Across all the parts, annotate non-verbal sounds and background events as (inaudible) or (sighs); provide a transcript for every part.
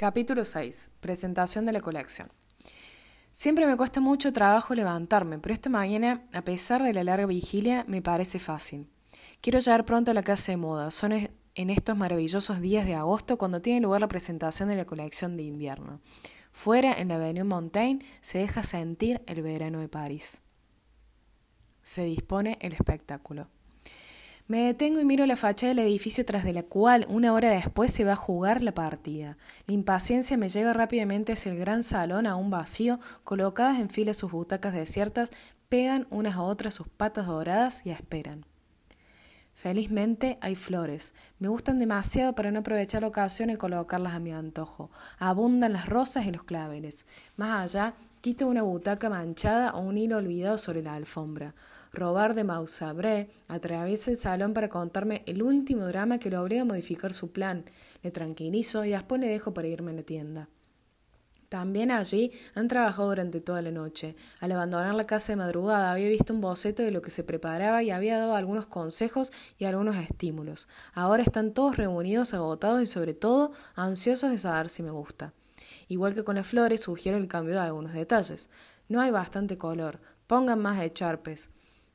Capítulo 6. Presentación de la colección. Siempre me cuesta mucho trabajo levantarme, pero esta mañana, a pesar de la larga vigilia, me parece fácil. Quiero llegar pronto a la casa de moda. Son en estos maravillosos días de agosto cuando tiene lugar la presentación de la colección de invierno. Fuera, en la Avenue Montaigne, se deja sentir el verano de París. Se dispone el espectáculo. Me detengo y miro la fachada del edificio tras de la cual una hora después se va a jugar la partida. La impaciencia me lleva rápidamente hacia el gran salón aún vacío, colocadas en fila sus butacas desiertas, pegan unas a otras sus patas doradas y esperan. Felizmente hay flores. Me gustan demasiado para no aprovechar la ocasión y colocarlas a mi antojo. Abundan las rosas y los claveles. Más allá, quito una butaca manchada o un hilo olvidado sobre la alfombra. Robar de Mausabré atraviesa el salón para contarme el último drama que lo obliga a modificar su plan. Le tranquilizo y después le dejo para irme a la tienda. También allí han trabajado durante toda la noche. Al abandonar la casa de madrugada había visto un boceto de lo que se preparaba y había dado algunos consejos y algunos estímulos. Ahora están todos reunidos, agotados y sobre todo ansiosos de saber si me gusta. Igual que con las flores, sugiero el cambio de algunos detalles. No hay bastante color. Pongan más echarpes.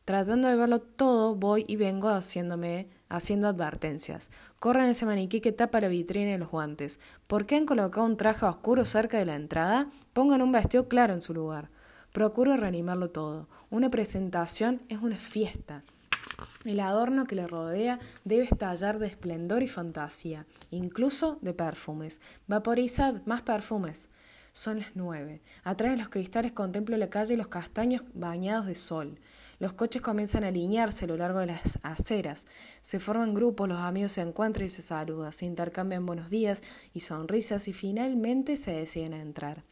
Tratando de verlo todo, voy y vengo haciéndome, haciendo advertencias. Corren ese maniquí que tapa la vitrina y los guantes. ¿Por qué han colocado un traje oscuro cerca de la entrada? Pongan un vestido claro en su lugar. Procuro reanimarlo todo. Una presentación es una fiesta. El adorno que le rodea debe estallar de esplendor y fantasía, incluso de perfumes. Vaporizad más perfumes. Son las nueve. Atrás de los cristales contemplo la calle y los castaños bañados de sol. Los coches comienzan a alinearse a lo largo de las aceras. Se forman grupos, los amigos se encuentran y se saludan, se intercambian buenos días y sonrisas y finalmente se deciden a entrar.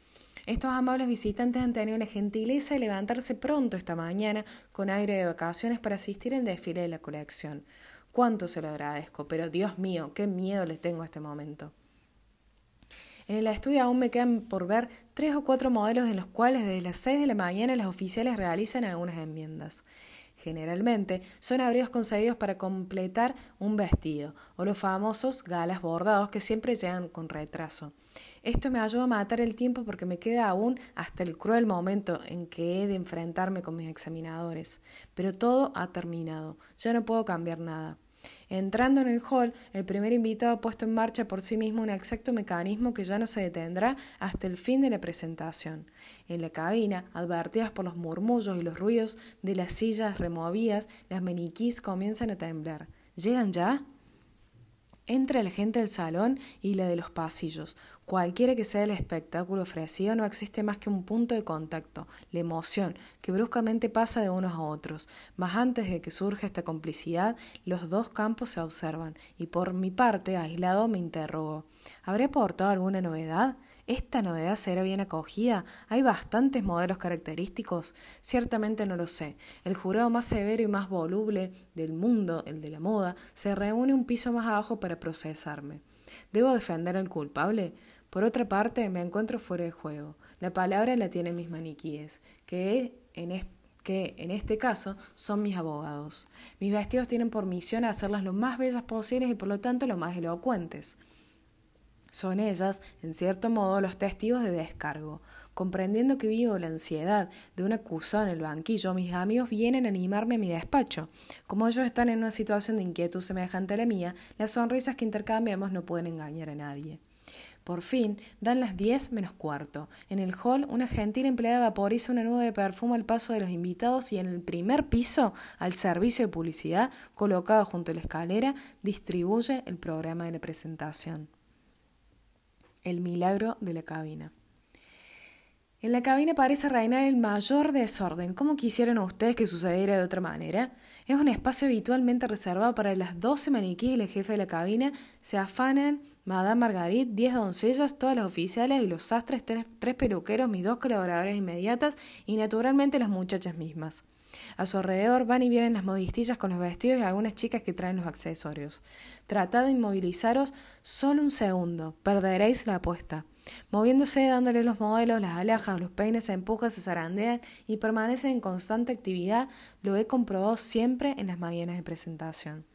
Estos amables visitantes han tenido la gentileza de levantarse pronto esta mañana con aire de vacaciones para asistir al desfile de la colección. Cuánto se lo agradezco, pero Dios mío, qué miedo les tengo a este momento. En el estudio aún me quedan por ver tres o cuatro modelos en los cuales desde las seis de la mañana los oficiales realizan algunas enmiendas. Generalmente son abrigos concebidos para completar un vestido, o los famosos galas bordados que siempre llegan con retraso. Esto me ayuda a matar el tiempo porque me queda aún hasta el cruel momento en que he de enfrentarme con mis examinadores. Pero todo ha terminado, ya no puedo cambiar nada. Entrando en el hall, el primer invitado ha puesto en marcha por sí mismo un exacto mecanismo que ya no se detendrá hasta el fin de la presentación. En la cabina, advertidas por los murmullos y los ruidos de las sillas removidas, las meniquís comienzan a temblar. ¿Llegan ya? Entra la gente del salón y la de los pasillos. Cualquiera que sea el espectáculo ofrecido, no existe más que un punto de contacto, la emoción, que bruscamente pasa de unos a otros. Mas antes de que surja esta complicidad, los dos campos se observan, y por mi parte, aislado, me interrogo. ¿Habré aportado alguna novedad? ¿Esta novedad será bien acogida? ¿Hay bastantes modelos característicos? Ciertamente no lo sé. El jurado más severo y más voluble del mundo, el de la moda, se reúne un piso más abajo para procesarme. ¿Debo defender al culpable? Por otra parte, me encuentro fuera de juego. La palabra la tienen mis maniquíes, que en, que en este caso son mis abogados. Mis vestidos tienen por misión hacerlas lo más bellas posibles y por lo tanto lo más elocuentes. Son ellas, en cierto modo, los testigos de descargo. Comprendiendo que vivo la ansiedad de un acusado en el banquillo, mis amigos vienen a animarme a mi despacho. Como ellos están en una situación de inquietud semejante a la mía, las sonrisas que intercambiamos no pueden engañar a nadie. Por fin, dan las diez menos cuarto. En el hall, una gentil empleada vaporiza una nube de perfume al paso de los invitados y en el primer piso, al servicio de publicidad, colocado junto a la escalera, distribuye el programa de la presentación. El milagro de la cabina. En la cabina parece reinar el mayor desorden. ¿Cómo quisieran ustedes que sucediera de otra manera? Es un espacio habitualmente reservado para las doce maniquíes y el jefe de la cabina. Se afanan Madame Marguerite, diez doncellas, todas las oficiales y los sastres, tres, tres peluqueros, mis dos colaboradoras inmediatas y naturalmente las muchachas mismas. A su alrededor van y vienen las modistillas con los vestidos y algunas chicas que traen los accesorios. Tratad de inmovilizaros solo un segundo, perderéis la apuesta. Moviéndose, dándole los modelos, las alhajas, los peines se empujan, se zarandean y permanecen en constante actividad, lo he comprobado siempre en las mañanas de presentación.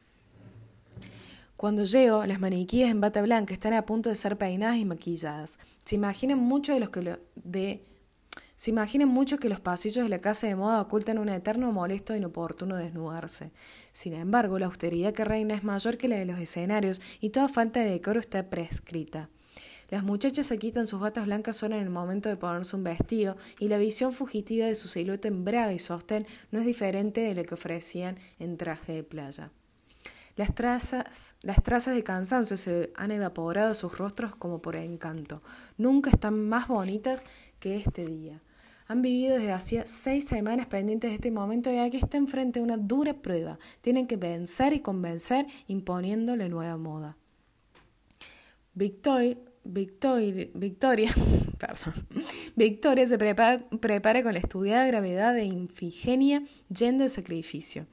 Cuando llego, las maniquíes en bata blanca están a punto de ser peinadas y maquilladas. Se imaginan mucho de los que de se imaginan mucho que los pasillos de la casa de moda ocultan un eterno molesto e inoportuno desnudarse. Sin embargo, la austeridad que reina es mayor que la de los escenarios y toda falta de decoro está prescrita. Las muchachas se quitan sus batas blancas solo en el momento de ponerse un vestido y la visión fugitiva de su silueta en braga y sostén no es diferente de la que ofrecían en traje de playa. Las trazas, las trazas de cansancio se han evaporado de sus rostros como por encanto. Nunca están más bonitas que este día. Han vivido desde hacía seis semanas pendientes de este momento y aquí están frente a una dura prueba. Tienen que vencer y convencer imponiendo la nueva moda. Victoria Victoria, (laughs) Victoria, Victoria se prepara, prepara con la estudiada gravedad de Infigenia yendo al sacrificio.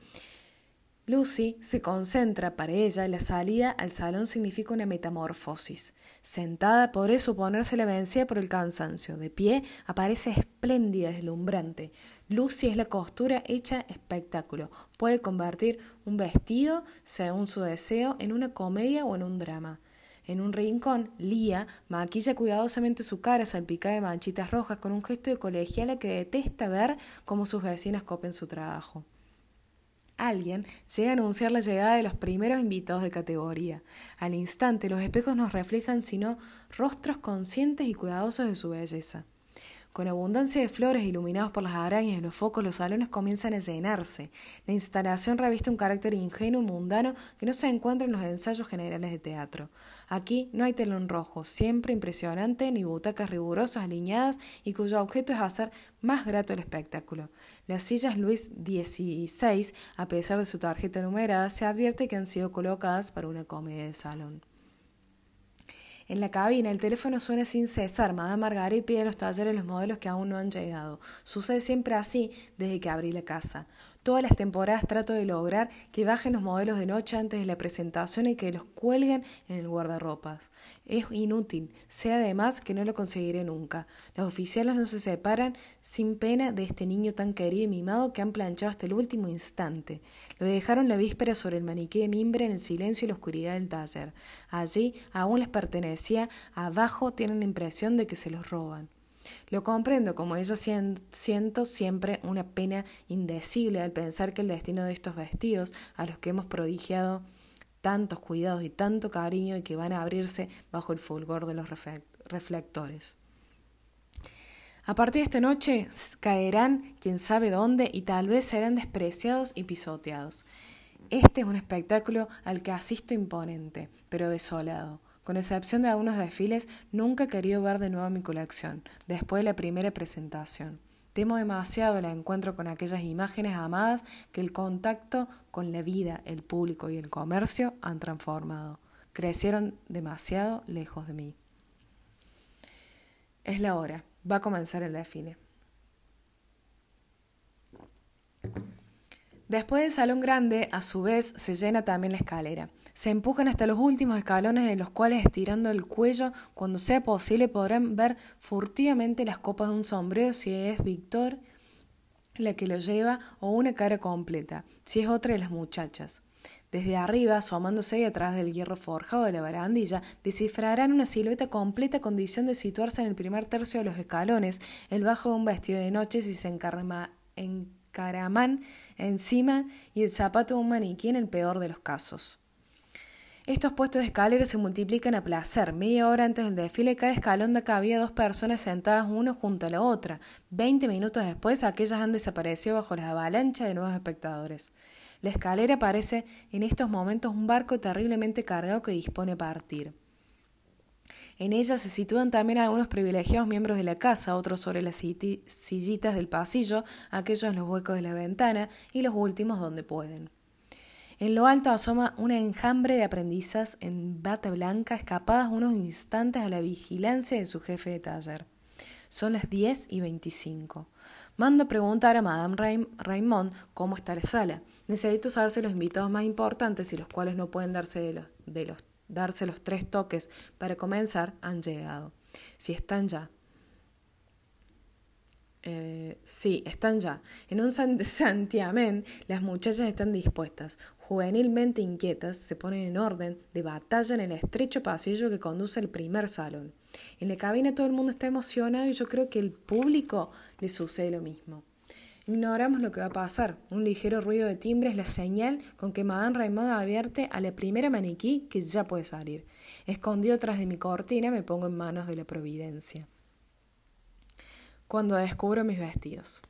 Lucy se concentra para ella, la salida al salón significa una metamorfosis. Sentada podré suponerse la vencida por el cansancio. De pie aparece espléndida, deslumbrante. Lucy es la costura hecha espectáculo. Puede convertir un vestido, según su deseo, en una comedia o en un drama. En un rincón, Lía maquilla cuidadosamente su cara salpicada de manchitas rojas con un gesto de colegiala que detesta ver cómo sus vecinas copen su trabajo. Alguien llega a anunciar la llegada de los primeros invitados de categoría. Al instante los espejos nos reflejan sino rostros conscientes y cuidadosos de su belleza. Con abundancia de flores iluminados por las arañas y los focos, los salones comienzan a llenarse. La instalación reviste un carácter ingenuo y mundano que no se encuentra en los ensayos generales de teatro. Aquí no hay telón rojo, siempre impresionante, ni butacas rigurosas alineadas y cuyo objeto es hacer más grato el espectáculo. Las sillas Luis XVI, a pesar de su tarjeta numerada, se advierte que han sido colocadas para una comedia de salón. En la cabina el teléfono suena sin cesar. Madame Margaret pide a los talleres los modelos que aún no han llegado. Sucede siempre así desde que abrí la casa. Todas las temporadas trato de lograr que bajen los modelos de noche antes de la presentación y que los cuelguen en el guardarropas. Es inútil, sé además que no lo conseguiré nunca. Los oficiales no se separan sin pena de este niño tan querido y mimado que han planchado hasta el último instante. Lo dejaron la víspera sobre el maniquí de mimbre en el silencio y la oscuridad del taller. Allí aún les pertenecía, abajo tienen la impresión de que se los roban. Lo comprendo, como ella siento siempre una pena indecible al pensar que el destino de estos vestidos, a los que hemos prodigiado tantos cuidados y tanto cariño y que van a abrirse bajo el fulgor de los reflectores. A partir de esta noche caerán quién sabe dónde y tal vez serán despreciados y pisoteados. Este es un espectáculo al que asisto imponente, pero desolado. Con excepción de algunos desfiles, nunca he querido ver de nuevo mi colección, después de la primera presentación. Temo demasiado el encuentro con aquellas imágenes amadas que el contacto con la vida, el público y el comercio han transformado. Crecieron demasiado lejos de mí. Es la hora. Va a comenzar el desfile. Después del salón grande, a su vez, se llena también la escalera. Se empujan hasta los últimos escalones de los cuales estirando el cuello, cuando sea posible, podrán ver furtivamente las copas de un sombrero si es Víctor la que lo lleva o una cara completa, si es otra de las muchachas. Desde arriba, asomándose y atrás del hierro forjado de la barandilla, descifrarán una silueta completa condición de situarse en el primer tercio de los escalones, el bajo de un vestido de noche si se encaraman encima y el zapato de un maniquí en el peor de los casos. Estos puestos de escaleras se multiplican a placer. Media hora antes del desfile, cada escalón de había dos personas sentadas uno junto a la otra. Veinte minutos después, aquellas han desaparecido bajo la avalancha de nuevos espectadores. La escalera parece en estos momentos un barco terriblemente cargado que dispone a partir. En ella se sitúan también algunos privilegiados miembros de la casa, otros sobre las sillitas del pasillo, aquellos en los huecos de la ventana y los últimos donde pueden. En lo alto asoma un enjambre de aprendizas en bata blanca escapadas unos instantes a la vigilancia de su jefe de taller. Son las diez y veinticinco. Mando preguntar a Madame Raymond cómo está la sala. Necesito saberse los invitados más importantes y los cuales no pueden darse de los, de los, darse los tres toques para comenzar han llegado. Si están ya. Eh, sí, están ya. En un (laughs) santiamén las muchachas están dispuestas juvenilmente inquietas, se ponen en orden de batalla en el estrecho pasillo que conduce al primer salón. En la cabina todo el mundo está emocionado y yo creo que el público le sucede lo mismo. Ignoramos lo que va a pasar. Un ligero ruido de timbre es la señal con que Madame Raymond advierte a la primera maniquí que ya puede salir. Escondido tras de mi cortina me pongo en manos de la providencia. Cuando descubro mis vestidos.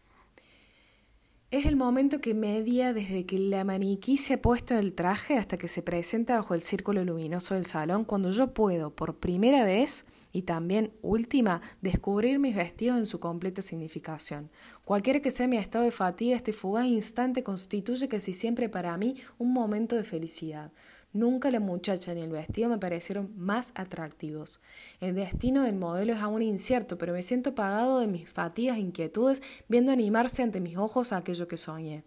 Es el momento que media desde que la maniquí se ha puesto el traje hasta que se presenta bajo el círculo luminoso del salón, cuando yo puedo, por primera vez, y también, última, descubrir mis vestidos en su completa significación. Cualquiera que sea mi estado de fatiga, este fugaz instante constituye casi siempre para mí un momento de felicidad. Nunca la muchacha ni el vestido me parecieron más atractivos. El destino del modelo es aún incierto, pero me siento pagado de mis fatigas e inquietudes viendo animarse ante mis ojos aquello que soñé.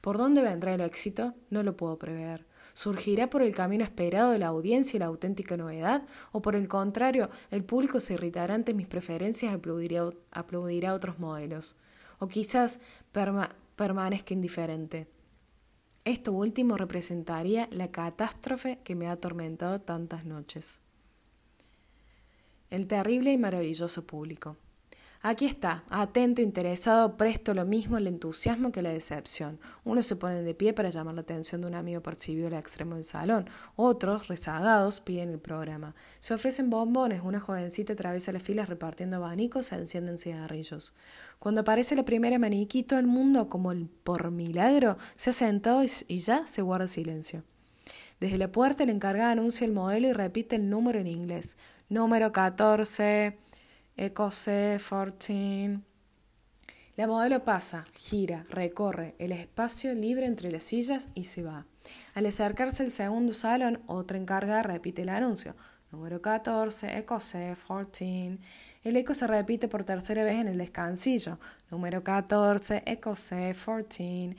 ¿Por dónde vendrá el éxito? No lo puedo prever. ¿Surgirá por el camino esperado de la audiencia y la auténtica novedad? ¿O por el contrario, el público se irritará ante mis preferencias y aplaudirá, otros modelos? ¿O quizás permanezca indiferente? Esto último representaría la catástrofe que me ha atormentado tantas noches. El terrible y maravilloso público. Aquí está, atento, interesado, presto lo mismo el entusiasmo que la decepción. Unos se ponen de pie para llamar la atención de un amigo percibido al extremo del salón. Otros, rezagados, piden el programa. Se ofrecen bombones. Una jovencita atraviesa las filas repartiendo abanicos, se encienden cigarrillos. Cuando aparece la primera maniquí, todo el mundo, como el por milagro, se ha sentado y ya se guarda silencio. Desde la puerta el encargado anuncia el modelo y repite el número en inglés. Número 14. Ecose 14. La modelo pasa, gira, recorre el espacio libre entre las sillas y se va. Al acercarse al segundo salón, otra encargada repite el anuncio. Número 14, Ecose 14. El eco se repite por tercera vez en el descansillo. Número 14, Ecose 14.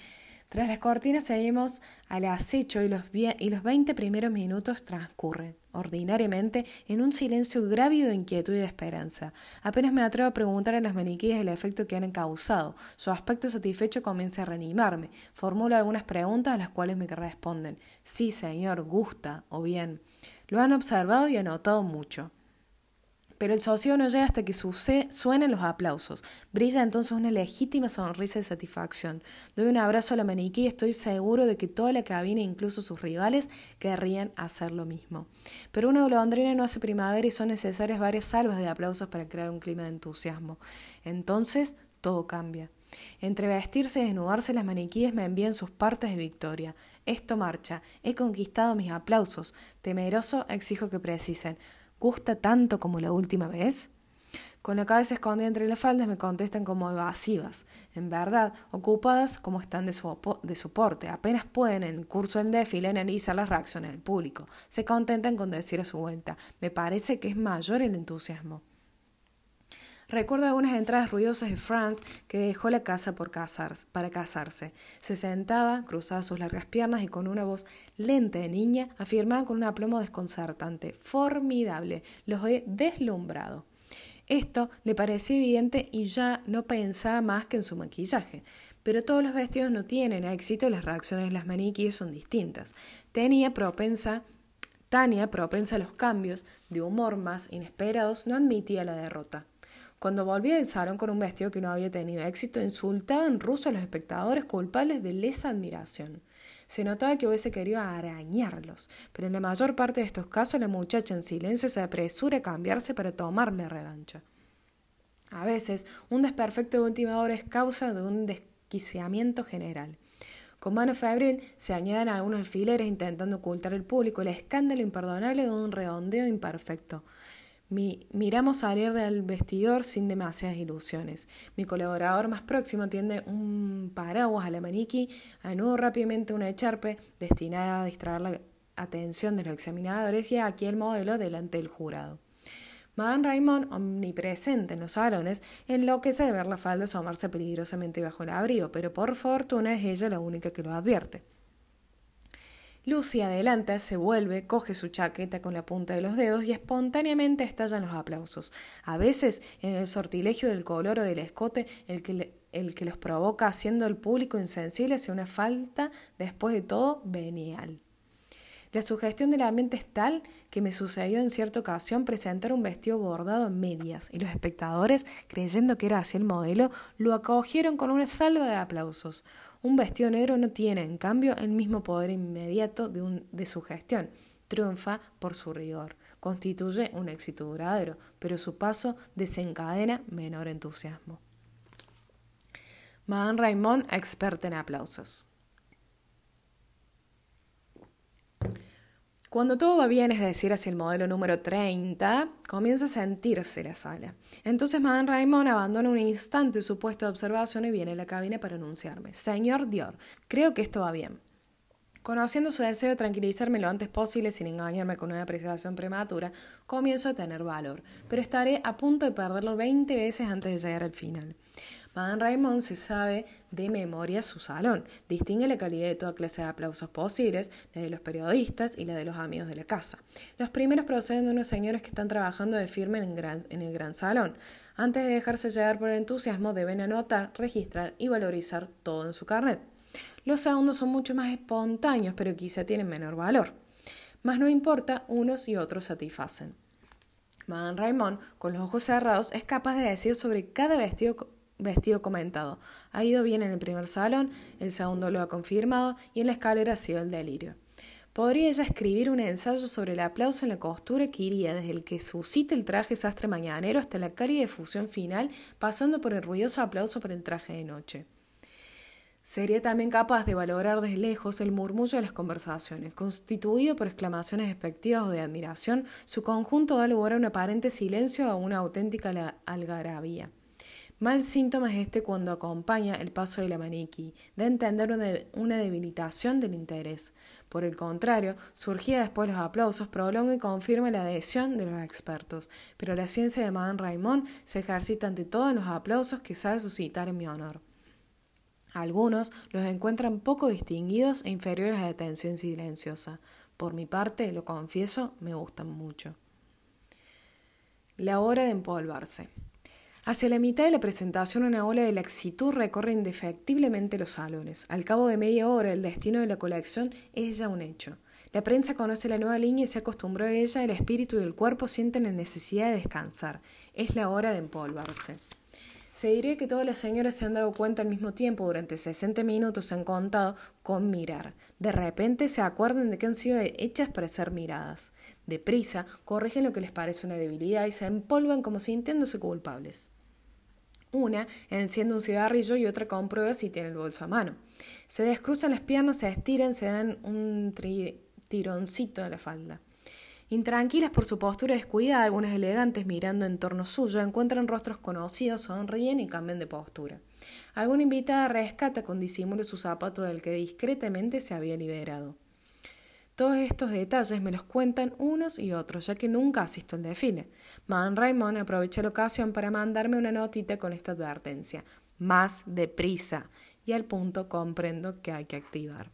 Tras las cortinas seguimos al acecho y los, y los 20 primeros minutos transcurren, ordinariamente, en un silencio grávido de inquietud y de esperanza. Apenas me atrevo a preguntar a las maniquíes el efecto que han causado. Su aspecto satisfecho comienza a reanimarme. Formulo algunas preguntas a las cuales me responden sí, señor, gusta o bien. Lo han observado y anotado mucho. Pero el socio no llega hasta que suenen los aplausos. Brilla entonces una legítima sonrisa de satisfacción. Doy un abrazo a la maniquí y estoy seguro de que toda la cabina, incluso sus rivales, querrían hacer lo mismo. Pero una golondrina no hace primavera y son necesarias varias salvas de aplausos para crear un clima de entusiasmo. Entonces todo cambia. Entre vestirse y desnudarse, las maniquíes me envían sus partes de victoria. Esto marcha. He conquistado mis aplausos. Temeroso exijo que precisen gusta tanto como la última vez? Con la cabeza escondida entre las faldas me contestan como evasivas, en verdad, ocupadas como están de, soporte. Apenas pueden en el curso del défile analizar las reacciones del público. Se contentan con decir a su vuelta, me parece que es mayor el entusiasmo. Recuerdo algunas entradas ruidosas de Franz que dejó la casa por casarse, para casarse. Se sentaba, cruzaba sus largas piernas y con una voz lenta de niña afirmaba con un aplomo desconcertante. Formidable. Los he deslumbrado. Esto le parecía evidente y ya no pensaba más que en su maquillaje. Pero todos los vestidos no tienen éxito y las reacciones de las maniquíes son distintas. Tenía propensa Tania, propensa a los cambios de humor más inesperados, no admitía la derrota. Cuando volvía del salón con un vestido que no había tenido éxito, insultaba en ruso a los espectadores culpables de lesa admiración. Se notaba que hubiese querido arañarlos, pero en la mayor parte de estos casos la muchacha en silencio se apresura a cambiarse para tomarle revancha. A veces, un desperfecto de última hora es causa de un desquiciamiento general. Con mano febril se añaden algunos alfileres intentando ocultar al público el escándalo imperdonable de un redondeo imperfecto miramos salir del vestidor sin demasiadas ilusiones. Mi colaborador más próximo tiende un paraguas a la maniquí, anudo rápidamente una echarpe destinada a distraer la atención de los examinadores y aquí el modelo delante del jurado. Madame Raymond, omnipresente en los salones, enloquece de ver la falda asomarse peligrosamente bajo el abrigo, pero por fortuna es ella la única que lo advierte. Lucy adelanta, se vuelve, coge su chaqueta con la punta de los dedos y espontáneamente estallan los aplausos. A veces, en el sortilegio del color o del escote, el que el que los provoca haciendo al público insensible hacia una falta, después de todo, venial. La sugestión del ambiente es tal que me sucedió en cierta ocasión presentar un vestido bordado en medias y los espectadores, creyendo que era así el modelo, lo acogieron con una salva de aplausos. Un vestido negro no tiene, en cambio, el mismo poder inmediato de, un, de sugestión. Triunfa por su rigor. Constituye un éxito duradero, pero su paso desencadena menor entusiasmo. Madame Raymond, experta en aplausos. Cuando todo va bien, es decir, hacia el modelo número 30, comienza a sentirse la sala. Entonces Madame Raymond abandona un instante su puesto de observación y viene a la cabina para anunciarme. Señor Dior, creo que esto va bien. Conociendo su deseo de tranquilizarme lo antes posible sin engañarme con una apreciación prematura, comienzo a tener valor, pero estaré a punto de perderlo 20 veces antes de llegar al final. Madame Raymond se sabe de memoria su salón, distingue la calidad de toda clase de aplausos posibles, la de los periodistas y la de los amigos de la casa. Los primeros proceden de unos señores que están trabajando de firme en, el gran salón. Antes de dejarse llevar por el entusiasmo, deben anotar, registrar y valorizar todo en su carnet. Los segundos son mucho más espontáneos, pero quizá tienen menor valor. Más no importa, unos y otros satisfacen. Madame Raymond, con los ojos cerrados, es capaz de decir sobre cada vestido vestido comentado. Ha ido bien en el primer salón, el segundo lo ha confirmado y en la escalera ha sido el delirio. Podría ella escribir un ensayo sobre el aplauso en la costura que iría desde el que suscita el traje sastre mañanero hasta la cálida fusión final, pasando por el ruidoso aplauso por el traje de noche. Sería también capaz de valorar desde lejos el murmullo de las conversaciones. Constituido por exclamaciones despectivas o de admiración, su conjunto da lugar a un aparente silencio o a una auténtica algarabía. Mal síntoma es este cuando acompaña el paso de la maniquí, a entender una, debilitación del interés. Por el contrario, surgía después los aplausos, prolonga y confirma la adhesión de los expertos. Pero la ciencia de Madame Raymond se ejercita ante todo en los aplausos que sabe suscitar en mi honor. Algunos los encuentran poco distinguidos e inferiores a la atención silenciosa. Por mi parte, lo confieso, me gustan mucho. La hora de empolvarse. Hacia la mitad de la presentación, una ola de laxitud recorre indefectiblemente los salones. Al cabo de media hora, el destino de la colección es ya un hecho. La prensa conoce la nueva línea y se acostumbró a ella, el espíritu y el cuerpo sienten la necesidad de descansar. Es la hora de empolvarse. Se diría que todas las señoras se han dado cuenta al mismo tiempo, durante 60 minutos se han contado con mirar. De repente se acuerdan de que han sido hechas para ser miradas. Deprisa, corrigen lo que les parece una debilidad y se empolvan como sintiéndose culpables. Una enciende un cigarrillo y otra comprueba si tiene el bolso a mano. Se descruzan las piernas, se estiran, se dan un tironcito a la falda. Intranquilas por su postura descuidada, algunas elegantes mirando en torno suyo encuentran rostros conocidos, sonríen y cambian de postura. Alguna invitada rescata con disimulo su zapato del que discretamente se había liberado. Todos estos detalles me los cuentan unos y otros, ya que nunca asisto al desfile. Madame Raymond aprovecha la ocasión para mandarme una notita con esta advertencia. Más deprisa. Y al punto comprendo que hay que activar.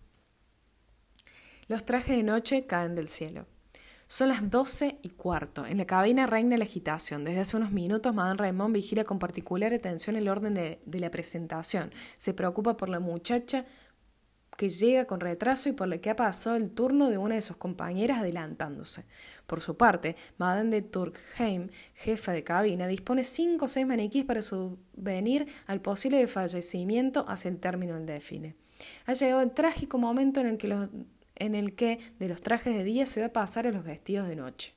Los trajes de noche caen del cielo. Son las doce y cuarto. En la cabina reina la agitación. Desde hace unos minutos, Madame Raymond vigila con particular atención el orden de, de la presentación. Se preocupa por la muchacha que llega con retraso y por la que ha pasado el turno de una de sus compañeras adelantándose. Por su parte, Madame de Turkheim, jefa de cabina, dispone cinco o seis maniquíes para subvenir al posible fallecimiento hacia el término del défile. Ha llegado el trágico momento en que en el que de los trajes de día se va a pasar a los vestidos de noche.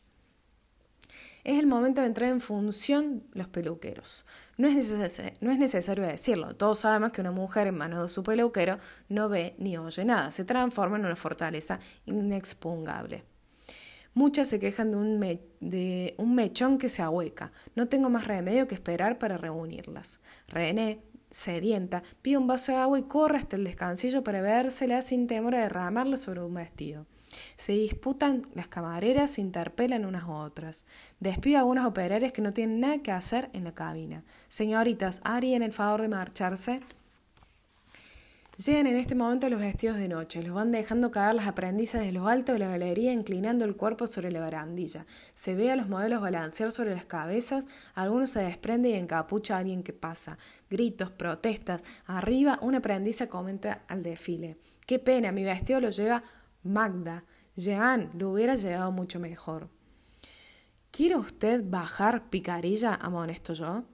Es el momento de entrar en función los peluqueros. No es, necesario decirlo, todos sabemos que una mujer en manos de su peluquero no ve ni oye nada, se transforma en una fortaleza inexpugnable. Muchas se quejan de un, de un mechón que se ahueca. No tengo más remedio que esperar para reunirlas. René, sedienta, pide un vaso de agua y corre hasta el descansillo para vérsela sin temor a derramarla sobre un vestido. Se disputan las camareras, se interpelan unas a otras. Despido a algunos operarios que no tienen nada que hacer en la cabina. Señoritas, ¿harían el favor de marcharse? Llegan en este momento los vestidos de noche, los van dejando caer las aprendizas de lo alto de la galería, inclinando el cuerpo sobre la barandilla. Se ve a los modelos balancear sobre las cabezas, algunos se desprende y encapucha a alguien que pasa. Gritos, protestas. Arriba, una aprendiza comenta al desfile. Qué pena, mi vestido lo lleva Magda. Jean, lo hubiera llegado mucho mejor. ¿Quiere usted bajar picarilla? amonesto yo.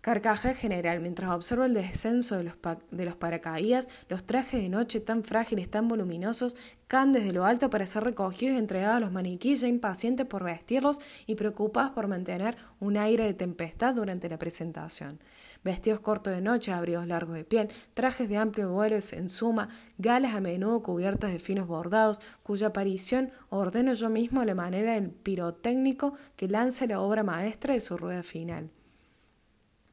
Carcaja general mientras observo el descenso de los, de los paracaídas, los trajes de noche tan frágiles, tan voluminosos, caen desde lo alto para ser recogidos y entregados a los maniquíes impacientes por vestirlos y preocupados por mantener un aire de tempestad durante la presentación. Vestidos cortos de noche, abrigos largos de piel, trajes de amplio vuelo en suma, galas a menudo cubiertas de finos bordados, cuya aparición ordeno yo mismo a la manera del pirotécnico que lanza la obra maestra de su rueda final.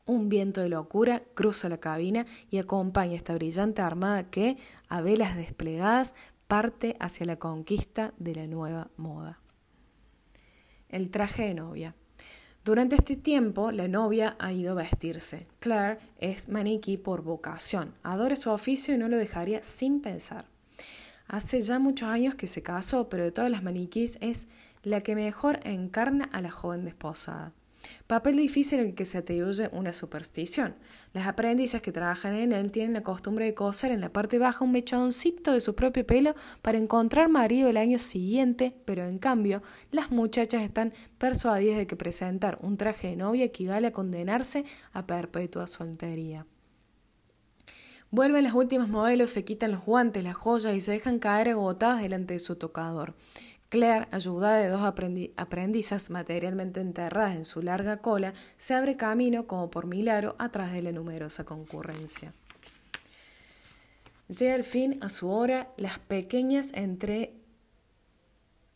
Un viento de locura cruza la cabina y acompaña esta brillante armada que, a velas desplegadas, parte hacia la conquista de la nueva moda. El traje de novia. Durante este tiempo, la novia ha ido a vestirse. Claire es maniquí por vocación, adora su oficio y no lo dejaría sin pensar. Hace ya muchos años que se casó, pero de todas las maniquís es la que mejor encarna a la joven desposada. Papel difícil en el que se atribuye una superstición. Las aprendices que trabajan en él tienen la costumbre de coser en la parte baja un mechoncito de su propio pelo para encontrar marido el año siguiente, pero en cambio las muchachas están persuadidas de que presentar un traje de novia equivale a condenarse a perpetua soltería. Vuelven los últimos modelos, se quitan los guantes, las joyas y se dejan caer agotadas delante de su tocador. Claire, ayudada de dos aprendizas materialmente enterradas en su larga cola, se abre camino como por milagro atrás de la numerosa concurrencia. Llega el fin a su hora, las pequeñas entre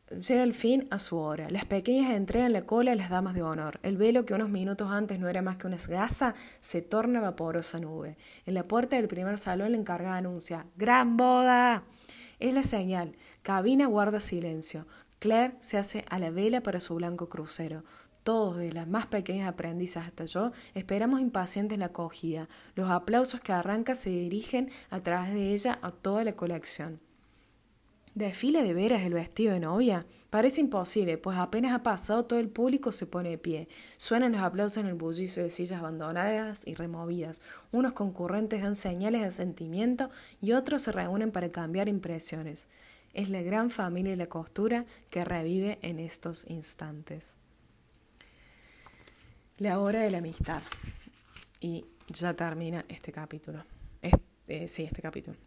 Llega el fin a su hora. Las pequeñas entregan la cola a las damas de honor. El velo, que unos minutos antes no era más que una gasa, se torna vaporosa nube. En la puerta del primer salón la encargada anuncia: ¡Gran boda! Es la señal. Cabina guarda silencio. Claire se hace a la vela para su blanco crucero. Todos, de las más pequeñas aprendizas hasta yo, esperamos impacientes la acogida. Los aplausos que arranca se dirigen a través de ella a toda la colección. ¿Desfile de veras el vestido de novia? Parece imposible, pues apenas ha pasado todo el público se pone de pie. Suenan los aplausos en el bullicio de sillas abandonadas y removidas. Unos concurrentes dan señales de sentimiento y otros se reúnen para cambiar impresiones es la gran familia de la costura que revive en estos instantes. La hora de la amistad. Y ya termina este capítulo. Eh, sí, este capítulo.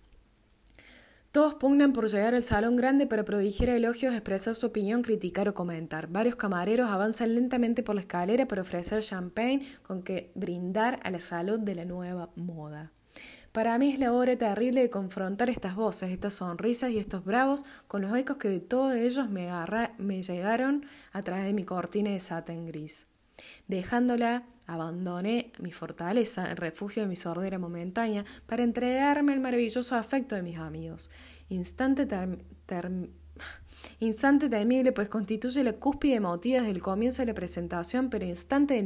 Todos pugnan por llegar al salón grande para prodigir elogios, expresar su opinión, criticar o comentar. Varios camareros avanzan lentamente por la escalera para ofrecer champagne con que brindar a la salud de la nueva moda. Para mí es la hora terrible de confrontar estas voces, estas sonrisas y estos bravos con los ecos que de todos ellos me, me llegaron a través de mi cortina de satin gris. Dejándola, abandoné mi fortaleza, el refugio de mi sordera momentánea, para entregarme el maravilloso afecto de mis amigos. Instante ter (sighs) Instante temible, pues constituye la cúspide emotiva desde el comienzo de la presentación, pero instante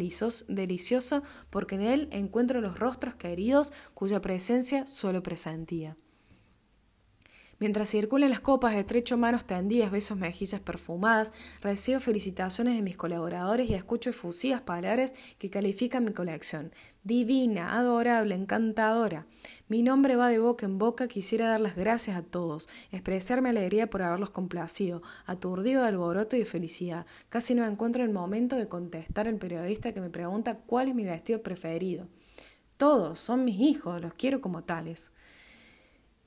delicioso porque en él encuentro los rostros queridos cuya presencia solo presentía. Mientras circulan las copas, estrecho manos tendidas, besos mejillas perfumadas, recibo felicitaciones de mis colaboradores y escucho efusivas palabras que califican mi colección. Divina, adorable, encantadora. Mi nombre va de boca en boca, quisiera dar las gracias a todos, expresarme alegría por haberlos complacido, aturdido de alboroto y de felicidad. Casi no encuentro el momento de contestar al periodista que me pregunta cuál es mi vestido preferido. Todos son mis hijos, los quiero como tales.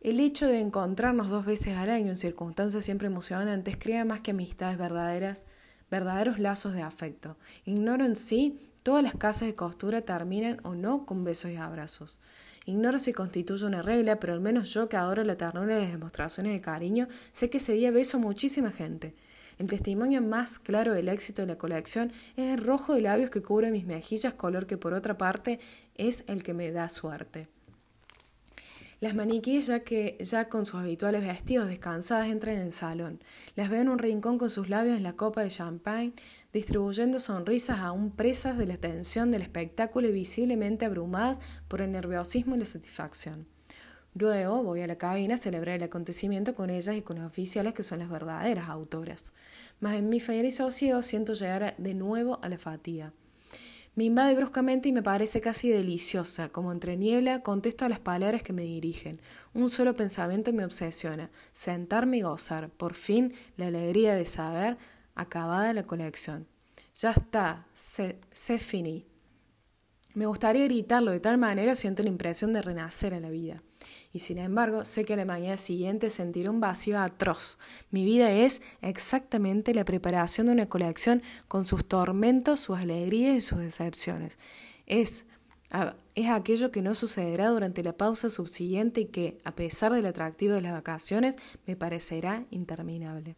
El hecho de encontrarnos dos veces al año en circunstancias siempre emocionantes crea más que amistades verdaderas, verdaderos lazos de afecto. Ignoro en sí todas las casas de costura terminan o no con besos y abrazos. Ignoro si constituye una regla, pero al menos yo que adoro la ternura y las demostraciones de cariño, sé que ese día beso a muchísima gente. El testimonio más claro del éxito de la colección es el rojo de labios que cubre mis mejillas, color que por otra parte es el que me da suerte. Las maniquíes, ya que ya con sus habituales vestidos descansadas, entran en el salón. Las veo en un rincón con sus labios en la copa de champagne, distribuyendo sonrisas aún presas de la tensión del espectáculo y visiblemente abrumadas por el nerviosismo y la satisfacción. Luego voy a la cabina a celebrar el acontecimiento con ellas y con los oficiales que son las verdaderas autoras. Mas en mi y sosiego siento llegar de nuevo a la fatiga. Me invade bruscamente y me parece casi deliciosa. Como entre niebla, contesto a las palabras que me dirigen. Un solo pensamiento me obsesiona. Sentarme y gozar. Por fin, la alegría de saber, acabada la colección. Ya está, se, se finí. Me gustaría gritarlo de tal manera siento la impresión de renacer en la vida y sin embargo sé que a la mañana siguiente sentiré un vacío atroz. Mi vida es exactamente la preparación de una colección con sus tormentos, sus alegrías y sus decepciones. Es, es aquello que no sucederá durante la pausa subsiguiente y que, a pesar del atractivo de las vacaciones, me parecerá interminable.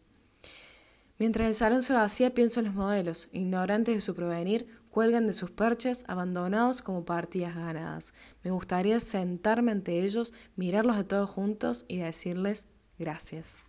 Mientras el salón se vacía, pienso en los modelos, ignorantes de su provenir, cuelgan de sus perchas, abandonados como partidas ganadas. Me gustaría sentarme ante ellos, mirarlos a todos juntos y decirles gracias.